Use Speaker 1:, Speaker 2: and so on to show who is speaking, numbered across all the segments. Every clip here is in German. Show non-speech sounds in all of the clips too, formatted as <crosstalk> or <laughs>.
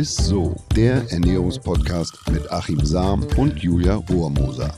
Speaker 1: ist so, der Ernährungspodcast mit Achim Sam und Julia Rohrmoser.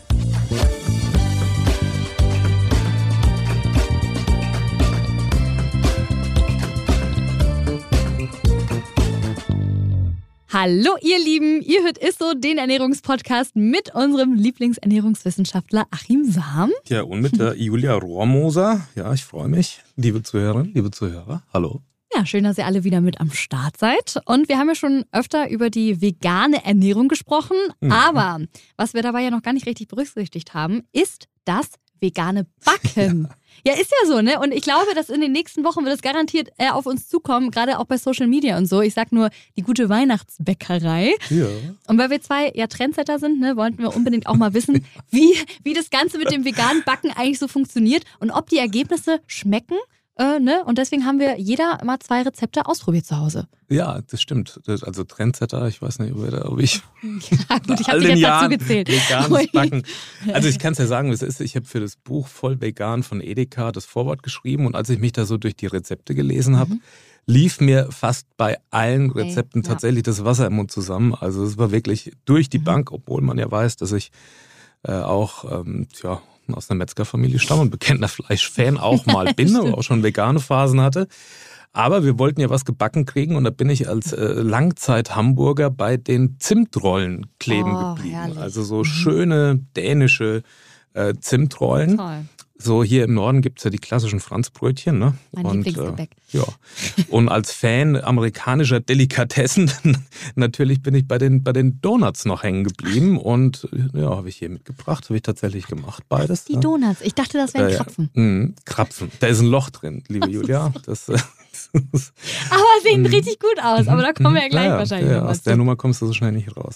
Speaker 2: Hallo ihr Lieben, ihr hört Isso, den Ernährungspodcast mit unserem Lieblingsernährungswissenschaftler Achim Sam.
Speaker 3: Ja, und mit der <laughs> Julia Rohrmoser. Ja, ich freue mich. Liebe Zuhörerinnen, liebe Zuhörer, hallo.
Speaker 2: Ja, schön, dass ihr alle wieder mit am Start seid. Und wir haben ja schon öfter über die vegane Ernährung gesprochen. Mhm. Aber was wir dabei ja noch gar nicht richtig berücksichtigt haben, ist das vegane Backen. Ja. Ja, ist ja so, ne? Und ich glaube, dass in den nächsten Wochen wird es garantiert äh, auf uns zukommen, gerade auch bei Social Media und so. Ich sag nur die gute Weihnachtsbäckerei. Ja. Und weil wir zwei ja Trendsetter sind, ne, wollten wir unbedingt auch mal wissen, <laughs> wie, wie das Ganze mit dem veganen Backen eigentlich so funktioniert und ob die Ergebnisse schmecken äh, ne? Und deswegen haben wir jeder mal zwei Rezepte ausprobiert zu Hause.
Speaker 3: Ja, das stimmt. Also Trendsetter, ich weiß nicht, ob ich. <laughs>
Speaker 2: Ja, gut, ich habe dich jetzt Jahren dazu gezählt.
Speaker 3: Veganes Backen. Also ich kann es ja sagen, wie es ist. Ich habe für das Buch Voll Vegan von Edeka das Vorwort geschrieben und als ich mich da so durch die Rezepte gelesen habe, mhm. lief mir fast bei allen Rezepten okay, tatsächlich ja. das Wasser im Mund zusammen. Also es war wirklich durch die mhm. Bank, obwohl man ja weiß, dass ich äh, auch ähm, tja, aus einer Metzgerfamilie stamme und bekennender Fleischfan auch mal <laughs> bin, aber auch schon vegane Phasen hatte. Aber wir wollten ja was gebacken kriegen und da bin ich als äh, Langzeit-Hamburger bei den Zimtrollen kleben oh, geblieben. Herrlich. Also so mhm. schöne dänische äh, Zimtrollen. Toll. So hier im Norden gibt es ja die klassischen Franzbrötchen. Ne?
Speaker 2: Mein und, Lieblingsgebäck.
Speaker 3: Äh, ja. Und als Fan amerikanischer Delikatessen, <laughs> natürlich bin ich bei den, bei den Donuts noch hängen geblieben. Und ja, habe ich hier mitgebracht, habe ich tatsächlich gemacht, beides.
Speaker 2: Die Donuts, ich dachte, das wären Krapfen.
Speaker 3: Mh, Krapfen. Da ist ein Loch drin, liebe Julia. Das, äh, <laughs>
Speaker 2: aber sehen richtig gut aus. Aber da kommen wir ja gleich naja, wahrscheinlich
Speaker 3: ja, Aus der Nummer kommst du so schnell nicht raus.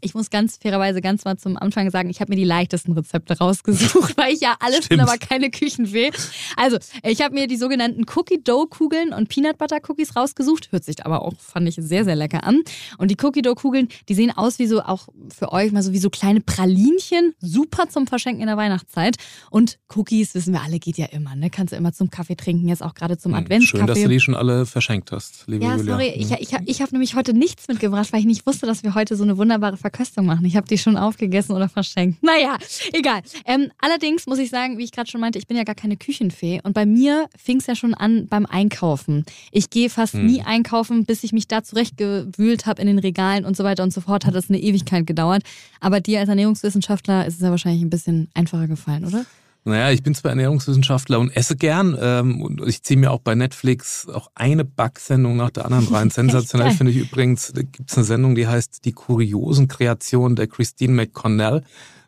Speaker 2: Ich muss ganz fairerweise ganz mal zum Anfang sagen, ich habe mir die leichtesten Rezepte rausgesucht, <laughs> weil ich ja alles bin, aber keine Küchenfee. Also, ich habe mir die sogenannten Cookie Dough Kugeln und Peanut Butter Cookies rausgesucht. Hört sich aber auch, fand ich, sehr, sehr lecker an. Und die Cookie Dough Kugeln, die sehen aus wie so, auch für euch mal so wie so kleine Pralinchen. Super zum Verschenken in der Weihnachtszeit. Und Cookies, wissen wir alle, geht ja immer. Ne? Kannst du immer zum Kaffee trinken, jetzt auch gerade zum hm, Adventskaffee.
Speaker 3: Schön, die schon alle verschenkt hast, liebe
Speaker 2: ja,
Speaker 3: Julia.
Speaker 2: sorry, ich, ich, ich habe nämlich heute nichts mitgebracht, weil ich nicht wusste, dass wir heute so eine wunderbare Verköstung machen. Ich habe die schon aufgegessen oder verschenkt. <laughs> Naja, egal. Ähm, allerdings muss ich sagen, wie ich gerade schon meinte, ich bin ja gar keine Küchenfee. Und bei mir fing es ja schon an beim Einkaufen. Ich gehe fast hm. nie einkaufen, bis ich mich da zurechtgewühlt habe in den Regalen und so weiter und so fort. Hat es eine Ewigkeit gedauert. Aber dir als Ernährungswissenschaftler ist es ja wahrscheinlich ein bisschen einfacher gefallen, oder?
Speaker 3: Naja, ich bin zwar Ernährungswissenschaftler und esse gern ähm, und ich ziehe mir auch bei Netflix auch eine Backsendung nach der anderen rein. <laughs> Sensationell finde ich übrigens, da gibt es eine Sendung, die heißt Die kuriosen Kreationen der Christine McConnell.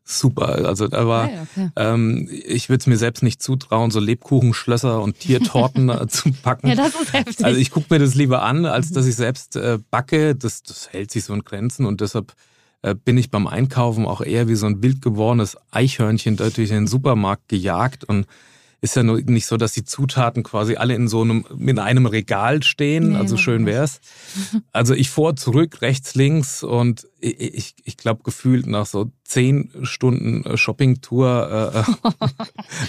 Speaker 3: Super, also da war, ah okay. ähm, ich würde es mir selbst nicht zutrauen, so Lebkuchenschlösser und Tiertorten <laughs> zu packen.
Speaker 2: Ja, das ist heftig.
Speaker 3: Also ich gucke mir das lieber an, als dass ich selbst äh, backe. Das, das hält sich so in Grenzen und deshalb bin ich beim Einkaufen auch eher wie so ein wild gewordenes Eichhörnchen durch den Supermarkt gejagt und ist ja nur nicht so, dass die Zutaten quasi alle in so einem, in einem Regal stehen. Nee, also schön wär's. <laughs> Also ich vor, zurück, rechts, links und ich, ich, ich glaube gefühlt nach so zehn Stunden äh, Shoppingtour, äh,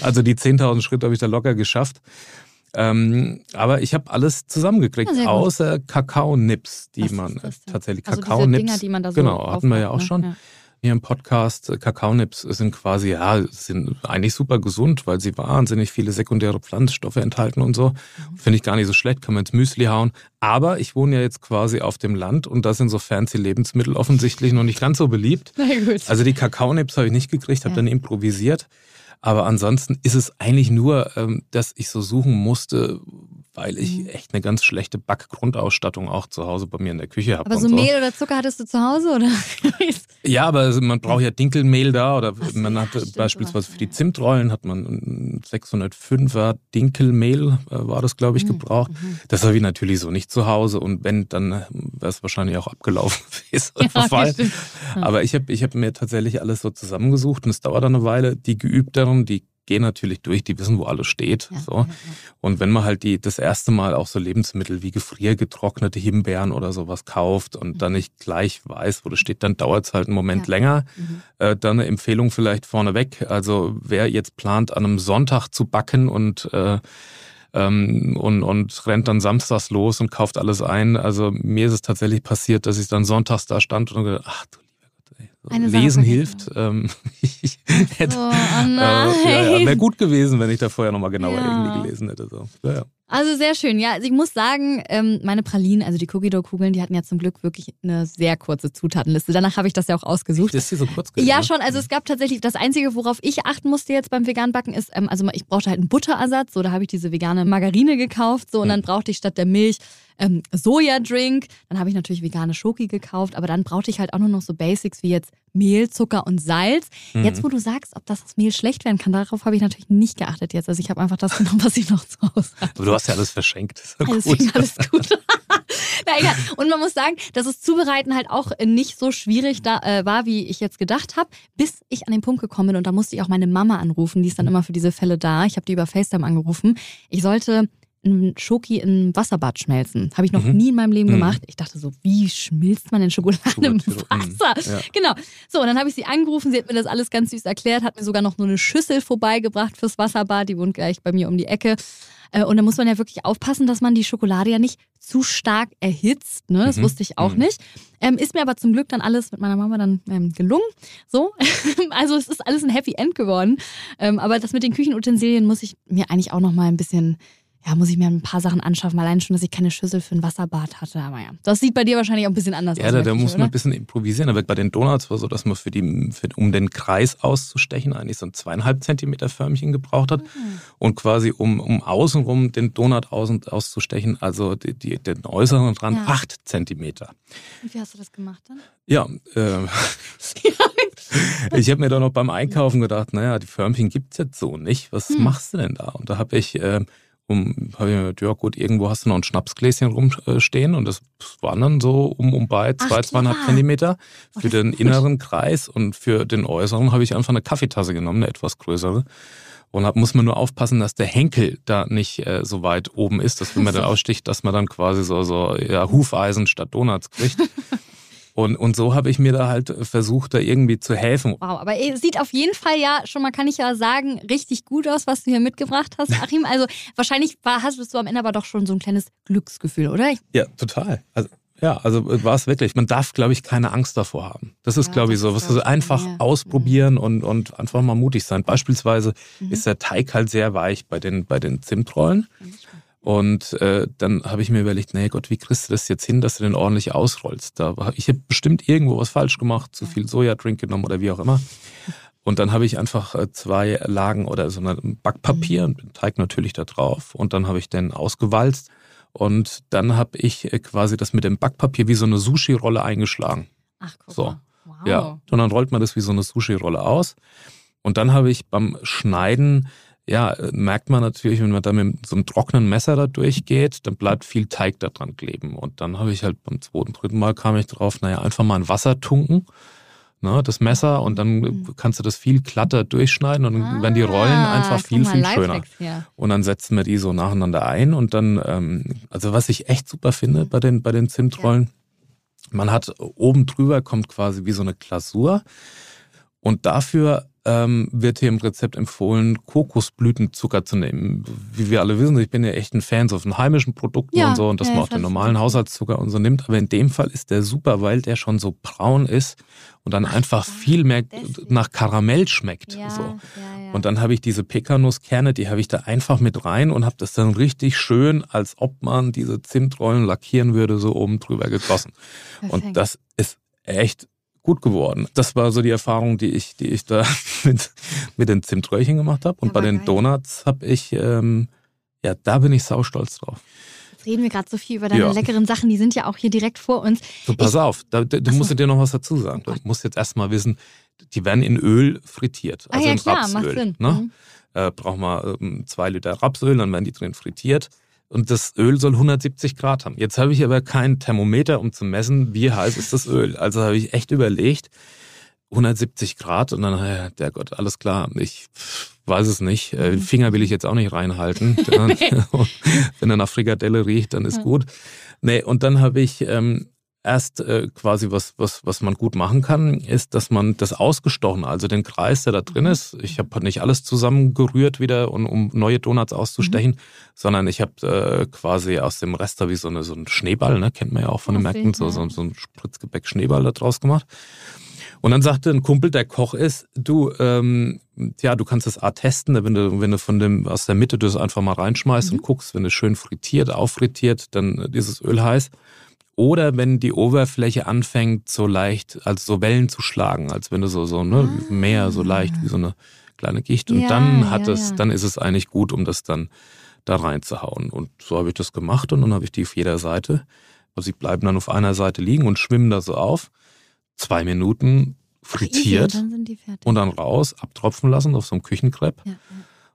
Speaker 3: <laughs> also die 10.000 Schritte habe ich da locker geschafft. Ähm, aber ich habe alles zusammengekriegt, ja, außer Kakao-Nips, die Was man tatsächlich
Speaker 2: also Kakao-Nips. die man da so
Speaker 3: genau, hatten wir ja auch ne? schon. Ja. Hier im Podcast, Kakaonips sind quasi, ja, sind eigentlich super gesund, weil sie wahnsinnig viele sekundäre Pflanzstoffe enthalten und so. Mhm. Finde ich gar nicht so schlecht, kann man ins Müsli hauen. Aber ich wohne ja jetzt quasi auf dem Land und da sind so fancy Lebensmittel offensichtlich noch nicht ganz so beliebt. <laughs> Also die Kakaonips habe ich nicht gekriegt, habe ja. dann improvisiert. Aber ansonsten ist es eigentlich nur, ähm, dass ich so suchen musste, weil ich mhm. echt eine ganz schlechte Backgrundausstattung auch zu Hause bei mir in der Küche habe.
Speaker 2: Aber so, so, Mehl oder Zucker hattest du zu Hause, oder? <laughs>
Speaker 3: ja, aber man braucht ja Dinkelmehl da oder so, man hat ja, beispielsweise für die Zimtrollen hat man 605er Dinkelmehl, äh, war das glaube ich, mhm. gebraucht. Mhm. Das habe ich natürlich so nicht zu Hause und wenn, dann wäre es wahrscheinlich auch abgelaufen <laughs> gewesen. Ja, aber ich habe ich hab mir tatsächlich alles so zusammengesucht und es dauert eine Weile. Die Geübteren, die gehen natürlich durch, die wissen, wo alles steht. Ja, so. Ja, ja. Und wenn man halt die das erste Mal auch so Lebensmittel wie gefriergetrocknete Himbeeren oder sowas kauft und mhm. dann nicht gleich weiß, wo das steht, dann dauert es halt einen Moment länger. Mhm. Äh, dann eine Empfehlung vielleicht vorneweg. Also wer jetzt plant, an einem Sonntag zu backen und äh, ähm, und, und rennt dann samstags los und kauft alles ein. Also mir ist es tatsächlich passiert, dass ich dann sonntags da stand und gedacht, ach du eine Lesen hilft. Ähm, <laughs> ich hätte, oh, <laughs> oh äh, ja, wäre gut gewesen, wenn ich da vorher nochmal genauer ja. irgendwie gelesen hätte. So. Ja,
Speaker 2: also sehr schön. Ja, also ich muss sagen, ähm, meine Pralinen, also die Cookie Kugeln, die hatten ja zum Glück wirklich eine sehr kurze Zutatenliste. Danach habe ich das ja auch ausgesucht.
Speaker 3: Ist die so kurz
Speaker 2: gewesen, Ja, schon. Also es gab tatsächlich das Einzige, worauf ich achten musste jetzt beim Veganbacken, ist, ähm, also ich brauchte halt einen Butterersatz. So, da habe ich diese vegane Margarine gekauft. So, und dann brauchte ich statt der Milch ähm, Sojadrink. Dann habe ich natürlich vegane Schoki gekauft, aber dann brauchte ich halt auch nur noch so Basics wie jetzt Mehl, Zucker und Salz. Mhm. Jetzt, wo du sagst, ob das, das Mehl schlecht werden kann, darauf habe ich natürlich nicht geachtet jetzt. Also ich habe einfach das <laughs> genommen, was ich noch zu Hause
Speaker 3: hatte. Aber du hast ja alles verschenkt.
Speaker 2: Alles, gut. alles gut. <laughs> Na egal. Und man muss sagen, dass das Zubereiten halt auch nicht so schwierig da, äh, war, wie ich jetzt gedacht habe, bis ich an den Punkt gekommen bin. Und da musste ich auch meine Mama anrufen, die ist dann immer für diese Fälle da. Ich habe die über FaceTime angerufen. Ich sollte ein Schoki im Wasserbad schmelzen. Habe ich noch mhm. nie in meinem Leben mhm. gemacht. Ich dachte so, wie schmilzt man denn Schokolade im Wasser? Ja. Genau. So, und dann habe ich sie angerufen. Sie hat mir das alles ganz süß erklärt, hat mir sogar noch nur eine Schüssel vorbeigebracht fürs Wasserbad. Die wohnt gleich bei mir um die Ecke. Äh, und da muss man ja wirklich aufpassen, dass man die Schokolade ja nicht zu stark erhitzt. Ne? Das mhm. wusste ich auch mhm. nicht. Ähm, ist mir aber zum Glück dann alles mit meiner Mama dann ähm, gelungen. So. <laughs> also es ist alles ein Happy End geworden. Ähm, aber das mit den Küchenutensilien muss ich mir eigentlich auch noch mal ein bisschen ja, muss ich mir ein paar Sachen anschaffen. Allein schon, dass ich keine Schüssel für ein Wasserbad hatte. Aber ja, das sieht bei dir wahrscheinlich auch ein bisschen anders
Speaker 3: ja,
Speaker 2: aus.
Speaker 3: Ja, da, da muss man ein bisschen improvisieren. Da wird bei den Donuts war so, dass man für die, für, um den Kreis auszustechen, eigentlich so ein zweieinhalb Zentimeter Förmchen gebraucht hat. Mhm. Und quasi um, um außenrum den Donut außen, auszustechen, also die, die, den äußeren Rand, ja. acht Zentimeter.
Speaker 2: Und wie hast du das gemacht dann?
Speaker 3: Ja, äh, <laughs> ich habe mir da noch beim Einkaufen gedacht, naja, die Förmchen gibt es jetzt so nicht. Was hm. machst du denn da? Und da habe ich äh, um, habe ich mir gedacht, ja gut, irgendwo hast du noch ein Schnapsgläschen rumstehen und das waren dann so um und bei zwei, Ach, zweieinhalb ja. Zentimeter für oh, den inneren Kreis und für den äußeren habe ich einfach eine Kaffeetasse genommen, eine etwas größere. Und da muss man nur aufpassen, dass der Henkel da nicht äh, so weit oben ist, dass wenn man dann <laughs> aussticht, dass man dann quasi so, so ja, Hufeisen statt Donuts kriegt. <laughs> Und, und so habe ich mir da halt versucht, da irgendwie zu helfen.
Speaker 2: Wow, aber es sieht auf jeden Fall ja, schon mal kann ich ja sagen, richtig gut aus, was du hier mitgebracht hast, <laughs> Achim. Also wahrscheinlich war, hast du am Ende aber doch schon so ein kleines Glücksgefühl, oder?
Speaker 3: Ja, total. Also ja, also war es wirklich. Man darf, glaube ich, keine Angst davor haben. Das ist, ja, glaube ich, so. Was also einfach ja. ausprobieren mhm. und, und einfach mal mutig sein. Beispielsweise mhm. ist der Teig halt sehr weich bei den, bei den Zimtrollen. Mhm. Und äh, dann habe ich mir überlegt, nee Gott, wie kriegst du das jetzt hin, dass du den ordentlich ausrollst? Da, ich habe bestimmt irgendwo was falsch gemacht, zu viel Sojadrink genommen oder wie auch immer. Und dann habe ich einfach äh, zwei Lagen oder so ein Backpapier und den Teig natürlich da drauf. Und dann habe ich den ausgewalzt. Und dann habe ich äh, quasi das mit dem Backpapier wie so eine Sushi-Rolle eingeschlagen.
Speaker 2: Ach, guck so. Wow.
Speaker 3: Ja. Und dann rollt man das wie so eine Sushi-Rolle aus. Und dann habe ich beim Schneiden ja, merkt man natürlich, wenn man da mit so einem trockenen Messer da durchgeht, dann bleibt viel Teig da dran kleben. Und dann habe ich halt beim zweiten, dritten Mal kam ich drauf, naja, einfach mal in Wasser tunken, ne, das Messer, und dann mhm. kannst du das viel glatter durchschneiden und dann ah, werden die Rollen einfach viel, viel schöner. Ja. Und dann setzen wir die so nacheinander ein und dann, ähm, also was ich echt super finde bei den, bei den Zimtrollen, ja. man hat oben drüber kommt quasi wie so eine Glasur. Und dafür ähm, wird hier im Rezept empfohlen, Kokosblütenzucker zu nehmen. Wie wir alle wissen, ich bin ja echt ein Fan so von heimischen Produkten ja, und so und dass ja, man auch den normalen Haushaltszucker und so nimmt. Aber in dem Fall ist der super, weil der schon so braun ist und dann Ach, einfach viel mehr deswegen. nach Karamell schmeckt. Ja, so. Und dann habe ich diese Pekannusskerne, die habe ich da einfach mit rein und habe das dann richtig schön, als ob man diese Zimtrollen lackieren würde, so oben drüber gegossen. Perfekt. Und das ist echt gut geworden. Das war so die Erfahrung, die ich, die ich da <laughs> mit, mit den Zimtröhrchen gemacht habe. Und bei den geil. Donuts habe ich, ähm, ja, da bin ich saustolz drauf.
Speaker 2: Jetzt reden wir gerade so viel über deine ja. leckeren Sachen, die sind ja auch hier direkt vor uns.
Speaker 3: So, pass ich, auf, da, du musst dir noch was dazu sagen. Du musst jetzt erstmal wissen, die werden in Öl frittiert.
Speaker 2: Also ah, ja, in klar, Rapsöl. Macht Sinn.
Speaker 3: Ne? Mhm. Äh, braucht man ähm, zwei Liter Rapsöl, dann werden die drin frittiert und das Öl soll 170 Grad haben. Jetzt habe ich aber kein Thermometer, um zu messen, wie heiß ist das Öl. Also habe ich echt überlegt, 170 Grad und dann, ja, der Gott, alles klar, ich weiß es nicht. Äh, mhm. Finger will ich jetzt auch nicht reinhalten. <laughs> <laughs> Wenn er nach Frikadelle riecht, dann ist gut. Nee, und dann habe ich ähm, erst äh, quasi was, was, was man gut machen kann, ist, dass man das ausgestochen, also den Kreis, der da drin mhm. ist. Ich habe nicht alles zusammengerührt wieder, um, um neue Donuts auszustechen, mhm. sondern ich habe äh, quasi aus dem Rest da wie so, eine, so ein Schneeball, ne, kennt man ja auch von den Märkten, so, so, so ein Spritzgebäck-Schneeball da draus gemacht. Und dann sagte ein Kumpel, der Koch ist, du, ähm, ja, du kannst das A testen, wenn du, wenn du von dem, aus der Mitte das einfach mal reinschmeißt mhm. und guckst, wenn es schön frittiert, auffrittiert, dann dieses Öl heiß. Oder wenn die Oberfläche anfängt, so leicht, also so Wellen zu schlagen, als wenn du so, so, ne, ah. Meer, so leicht wie so eine kleine Gicht. Und ja, dann hat ja, es, ja. dann ist es eigentlich gut, um das dann da reinzuhauen. Und so habe ich das gemacht und dann habe ich die auf jeder Seite. Also sie bleiben dann auf einer Seite liegen und schwimmen da so auf. Zwei Minuten frittiert Ach, dann und dann raus, abtropfen lassen auf so einem Küchenkrepp.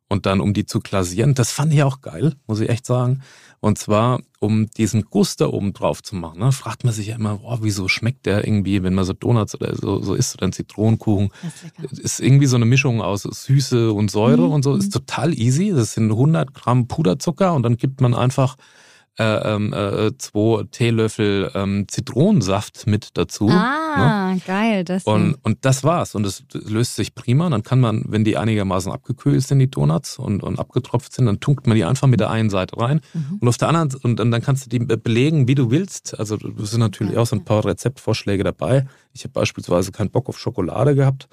Speaker 3: Und dann, um die zu glasieren, das fand ich auch geil, muss ich echt sagen. Und zwar, um diesen Guss da oben drauf zu machen. Ne? Fragt man sich ja immer, oh, wieso schmeckt der irgendwie, wenn man so Donuts oder so, so isst oder ein Zitronenkuchen. Ist, ist, irgendwie so eine Mischung aus Süße und Säure mhm. und so. Ist mhm. total easy. Das sind 100 Gramm Puderzucker und dann gibt man einfach äh, ähm, äh, zwei Teelöffel ähm, Zitronensaft mit dazu.
Speaker 2: Ah, ne? geil. Das
Speaker 3: und, und das war's. Und es löst sich prima. Dann kann man, wenn die einigermaßen abgekühlt sind, die Donuts und, und abgetropft sind, dann tunkt man die einfach mit der einen Seite rein. Mhm. Und auf der anderen, und dann, dann kannst du die belegen, wie du willst. Also es sind natürlich auch so ein paar Rezeptvorschläge dabei. Ich habe beispielsweise keinen Bock auf Schokolade gehabt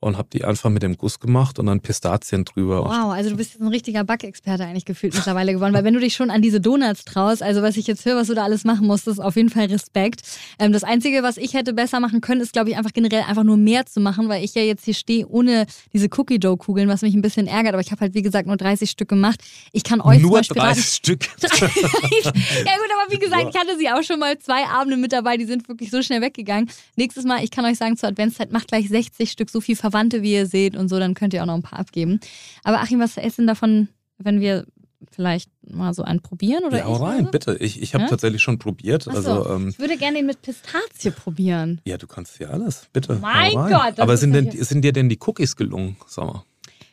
Speaker 3: und habe die einfach mit dem Guss gemacht und dann Pistazien drüber.
Speaker 2: Wow, also du bist jetzt ein richtiger Backexperte eigentlich gefühlt mittlerweile geworden, weil wenn du dich schon an diese Donuts traust, also was ich jetzt höre, was du da alles machen musst, ist auf jeden Fall Respekt. Ähm, das Einzige, was ich hätte besser machen können, ist glaube ich einfach generell einfach nur mehr zu machen, weil ich ja jetzt hier stehe ohne diese Cookie Dough Kugeln, was mich ein bisschen ärgert, aber ich habe halt wie gesagt nur 30 Stück gemacht. Ich kann euch
Speaker 3: nur 30 raten, Stück. <laughs> ja
Speaker 2: gut, aber wie gesagt, ich hatte sie auch schon mal zwei Abende mit dabei, die sind wirklich so schnell weggegangen. Nächstes Mal, ich kann euch sagen, zur Adventszeit macht gleich 60 Stück so viel Ver Verwandte, wie ihr seht und so, dann könnt ihr auch noch ein paar abgeben. Aber Achim, was ist denn davon, wenn wir vielleicht mal so einen probieren? Oder
Speaker 3: ja, hau rein, oder? bitte. Ich, ich habe ja? tatsächlich schon probiert. So, also,
Speaker 2: ähm, ich würde gerne den mit Pistazie probieren.
Speaker 3: Ja, du kannst ja alles, bitte.
Speaker 2: Mein Gott.
Speaker 3: Aber sind, denn, sind dir denn die Cookies gelungen, mal?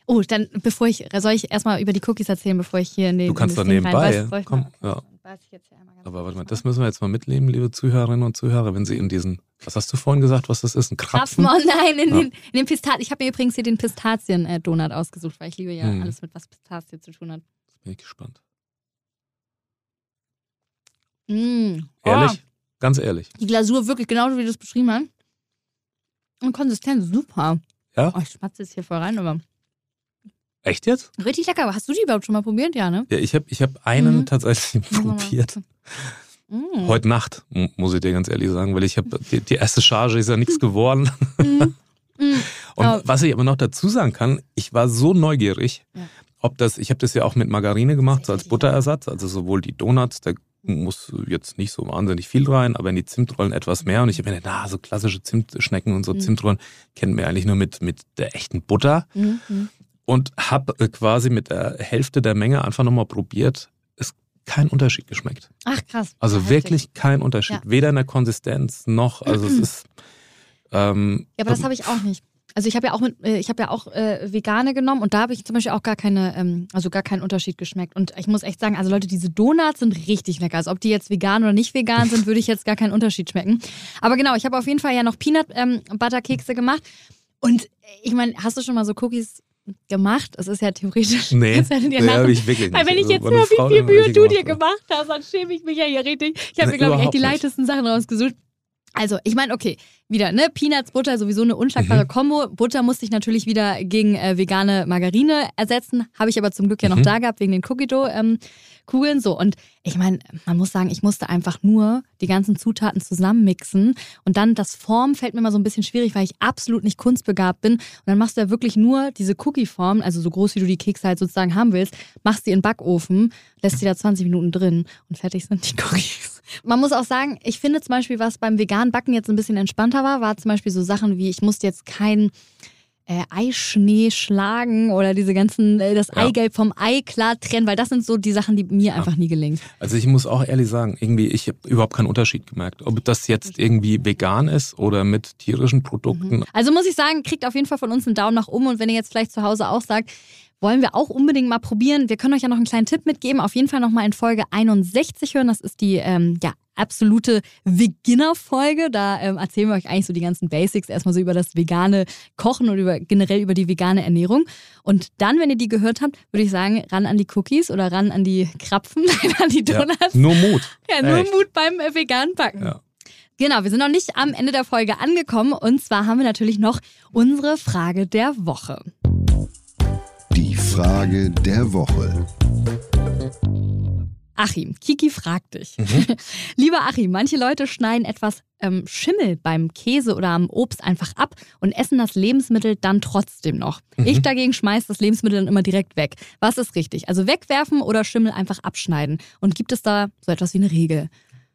Speaker 2: Oh, dann bevor ich, soll ich erstmal über die Cookies erzählen, bevor ich hier in den
Speaker 3: Du kannst
Speaker 2: da
Speaker 3: nebenbei. Komm, ja. Aber warte mal, das müssen wir jetzt mal mitleben, liebe Zuhörerinnen und Zuhörer, wenn Sie in diesen, was hast du vorhin gesagt, was das ist? Ein Krapfen?
Speaker 2: Krapfen, oh nein, in ja. den, in den Pistazien. Ich habe mir übrigens hier den Pistazien-Donut ausgesucht, weil ich liebe ja hm. alles mit was Pistazie zu tun hat.
Speaker 3: Jetzt bin ich gespannt.
Speaker 2: Mm.
Speaker 3: Ehrlich? Oh. Ganz ehrlich.
Speaker 2: Die Glasur wirklich genauso, wie du es beschrieben hast. Und Konsistenz, super.
Speaker 3: Ja?
Speaker 2: Oh, ich schmatze jetzt hier voll rein, aber.
Speaker 3: Echt jetzt?
Speaker 2: Richtig lecker. Hast du die überhaupt schon mal probiert? Ja, ne?
Speaker 3: Ja, ich habe ich hab einen mhm. tatsächlich <laughs> probiert. Mhm. Heute Nacht, muss ich dir ganz ehrlich sagen, weil ich habe die, die, erste Charge ist ja nichts geworden. Mhm. <laughs> mhm. Und oh. was ich aber noch dazu sagen kann, ich war so neugierig, ja. ob das, ich habe das ja auch mit Margarine gemacht, so als Butterersatz, also sowohl die Donuts, da muss jetzt nicht so wahnsinnig viel rein, aber in die Zimtrollen etwas mehr. Und ich habe mir gedacht, na, so klassische Zimtschnecken und so. Zimtrollen kennen wir eigentlich nur mit, mit der echten Butter. Mhm und habe äh, quasi mit der Hälfte der Menge einfach nochmal probiert. Ist kein Unterschied geschmeckt.
Speaker 2: Ach krass.
Speaker 3: Also ja, wirklich kein Unterschied. Ja. Weder in der Konsistenz noch, also es <clears throat> ist. Ähm,
Speaker 2: ja, aber das habe ich auch nicht. Also ich habe ja auch mit, äh, ich habe ja auch äh, vegane genommen und da habe ich zum Beispiel auch gar keine, ähm, also gar keinen Unterschied geschmeckt. Und ich muss echt sagen, also Leute, diese Donuts sind richtig lecker. Also ob die jetzt vegan oder nicht vegan sind, würde ich jetzt gar keinen Unterschied schmecken. Aber genau, ich habe auf jeden Fall ja noch Peanut ähm, Butter Kekse gemacht. Und ich meine, hast du schon mal so Cookies gemacht. Es ist ja theoretisch.
Speaker 3: Nee, das nee habe ich wirklich nicht.
Speaker 2: Weil wenn ich jetzt höre, wie viel Mühe du dir gemacht hast, dann schäme ich mich ja hier richtig. Ich habe mir, glaube ich, echt die leichtesten Sachen rausgesucht. Also, ich meine, okay, wieder, ne? Peanuts, Butter, sowieso eine unschlagbare mhm. Kombo. Butter musste ich natürlich wieder gegen äh, vegane Margarine ersetzen. Habe ich aber zum Glück ja noch mhm. da gehabt, wegen den Cookie Dough. Ähm, Kugeln. So, und ich meine, man muss sagen, ich musste einfach nur die ganzen Zutaten zusammenmixen. Und dann das Form fällt mir mal so ein bisschen schwierig, weil ich absolut nicht kunstbegabt bin. Und dann machst du ja wirklich nur diese Cookie-Form, also so groß wie du die Kekse halt sozusagen haben willst, machst sie in den Backofen, lässt sie da 20 Minuten drin und fertig sind die Cookies. Man muss auch sagen, ich finde zum Beispiel, was beim veganen Backen jetzt ein bisschen entspannter war, war zum Beispiel so Sachen wie, ich musste jetzt kein äh, Eischnee schlagen oder diese ganzen, äh, das ja. Eigelb vom Ei klar trennen, weil das sind so die Sachen, die mir ja. einfach nie gelingen.
Speaker 3: Also ich muss auch ehrlich sagen, irgendwie, ich habe überhaupt keinen Unterschied gemerkt, ob das jetzt irgendwie vegan ist oder mit tierischen Produkten. Mhm.
Speaker 2: Also muss ich sagen, kriegt auf jeden Fall von uns einen Daumen nach oben und wenn ihr jetzt vielleicht zu Hause auch sagt, wollen wir auch unbedingt mal probieren. Wir können euch ja noch einen kleinen Tipp mitgeben. Auf jeden Fall nochmal in Folge 61 hören. Das ist die ähm, ja, absolute Beginner-Folge. Da ähm, erzählen wir euch eigentlich so die ganzen Basics, erstmal so über das vegane Kochen und über, generell über die vegane Ernährung. Und dann, wenn ihr die gehört habt, würde ich sagen, ran an die Cookies oder ran an die Krapfen, <laughs> an die Donuts.
Speaker 3: Ja, nur Mut.
Speaker 2: Ja, nur Echt. Mut beim äh, veganen Backen. Ja. Genau, wir sind noch nicht am Ende der Folge angekommen und zwar haben wir natürlich noch unsere Frage der Woche.
Speaker 1: Die Frage der Woche.
Speaker 2: Achim, Kiki fragt dich. Mhm. <laughs> Lieber Achim, manche Leute schneiden etwas ähm, Schimmel beim Käse oder am Obst einfach ab und essen das Lebensmittel dann trotzdem noch. Mhm. Ich dagegen schmeiße das Lebensmittel dann immer direkt weg. Was ist richtig? Also wegwerfen oder Schimmel einfach abschneiden? Und gibt es da so etwas wie eine Regel?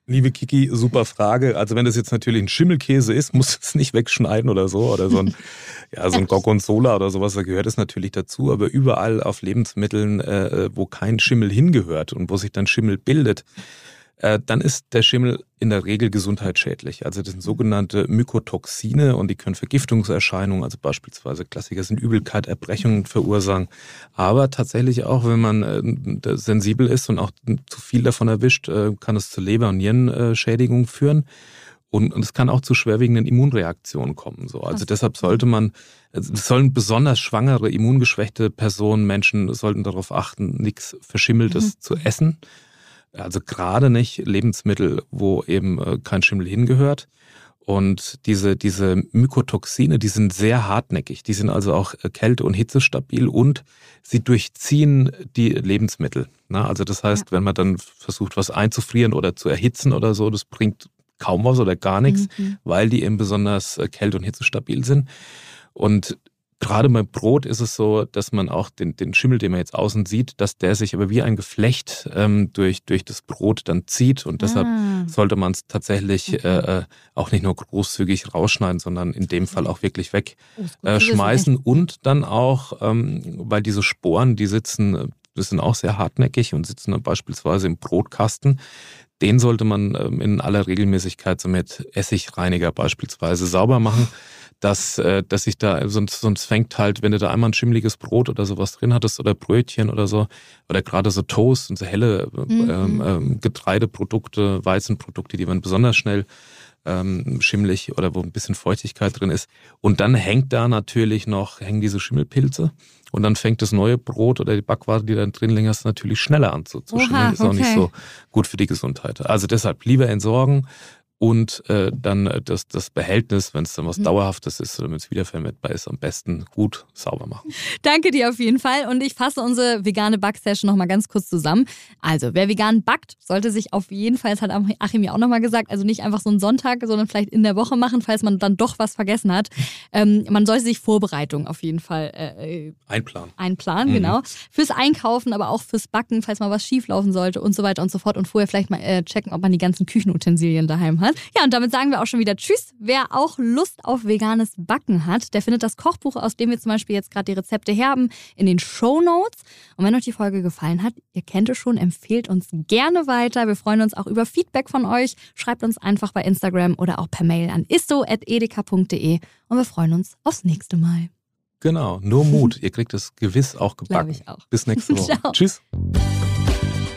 Speaker 3: Liebe Kiki, super Frage. Also wenn das jetzt natürlich ein Schimmelkäse ist, muss es nicht wegschneiden oder so. Oder so ein, <laughs> ja, so ein Gorgonzola oder sowas, da gehört es natürlich dazu. Aber überall auf Lebensmitteln, äh, wo kein Schimmel hingehört und wo sich dann Schimmel bildet, äh, dann ist der Schimmel in der Regel gesundheitsschädlich. Also das sind sogenannte Mykotoxine und die können Vergiftungserscheinungen, also beispielsweise Klassiker sind Übelkeit, Erbrechungen verursachen. Aber tatsächlich auch, wenn man äh, sensibel ist und auch zu viel davon erwischt, äh, kann es zu Leber- und Nierenschädigungen führen. Und, und es kann auch zu schwerwiegenden Immunreaktionen kommen. So. Also deshalb sollte man, es sollen besonders schwangere, immungeschwächte Personen, Menschen sollten darauf achten, nichts Verschimmeltes mhm. zu essen. Also gerade nicht Lebensmittel, wo eben äh, kein Schimmel hingehört. Und diese, diese Mykotoxine, die sind sehr hartnäckig. Die sind also auch äh, kälte- und hitzestabil und sie durchziehen die Lebensmittel. Also das heißt, ja. wenn man dann versucht, was einzufrieren oder zu erhitzen oder so, das bringt kaum was oder gar nichts, mhm. weil die eben besonders äh, kälte- und hitzestabil sind. Und Gerade beim Brot ist es so, dass man auch den, den Schimmel, den man jetzt außen sieht, dass der sich aber wie ein Geflecht ähm, durch, durch das Brot dann zieht. Und deshalb ah. sollte man es tatsächlich okay. äh, äh auch nicht nur großzügig rausschneiden, sondern in dem Fall auch wirklich wegschmeißen. Äh, und dann auch, ähm, weil diese Sporen, die sitzen, das sind auch sehr hartnäckig und sitzen beispielsweise im Brotkasten. Den sollte man ähm, in aller Regelmäßigkeit so mit Essigreiniger beispielsweise sauber machen dass, äh, dass ich da, sonst, sonst fängt halt, wenn du da einmal ein schimmliges Brot oder sowas drin hattest oder Brötchen oder so, oder gerade so Toast und so helle mhm. ähm, ähm, Getreideprodukte, Weizenprodukte, die werden besonders schnell ähm, schimmlig oder wo ein bisschen Feuchtigkeit drin ist. Und dann hängt da natürlich noch, hängen diese Schimmelpilze. Und dann fängt das neue Brot oder die Backware, die da drin liegen hast, natürlich schneller an zu, zu schimmeln. Ist auch nicht so gut für die Gesundheit. Also deshalb lieber entsorgen, und äh, dann äh, das, das Behältnis, wenn es dann was mhm. Dauerhaftes ist oder wenn es wiederverwendbar ist, am besten gut sauber machen.
Speaker 2: Danke dir auf jeden Fall und ich fasse unsere vegane Backsession nochmal ganz kurz zusammen. Also, wer vegan backt, sollte sich auf jeden Fall, das hat Achim ja auch nochmal gesagt, also nicht einfach so einen Sonntag, sondern vielleicht in der Woche machen, falls man dann doch was vergessen hat. Ähm, man sollte sich Vorbereitung auf jeden Fall
Speaker 3: äh, äh einplanen.
Speaker 2: Einplanen, mhm. genau. Fürs Einkaufen, aber auch fürs Backen, falls mal was schieflaufen sollte und so weiter und so fort und vorher vielleicht mal äh, checken, ob man die ganzen Küchenutensilien daheim hat. Ja, und damit sagen wir auch schon wieder Tschüss. Wer auch Lust auf veganes Backen hat, der findet das Kochbuch, aus dem wir zum Beispiel jetzt gerade die Rezepte haben, in den Show Notes. Und wenn euch die Folge gefallen hat, ihr kennt es schon, empfehlt uns gerne weiter. Wir freuen uns auch über Feedback von euch. Schreibt uns einfach bei Instagram oder auch per Mail an isto.edeka.de und wir freuen uns aufs nächste Mal.
Speaker 3: Genau, nur Mut. ihr kriegt es gewiss auch gebacken.
Speaker 2: ich auch.
Speaker 3: Bis nächste <laughs> Woche. Tschüss.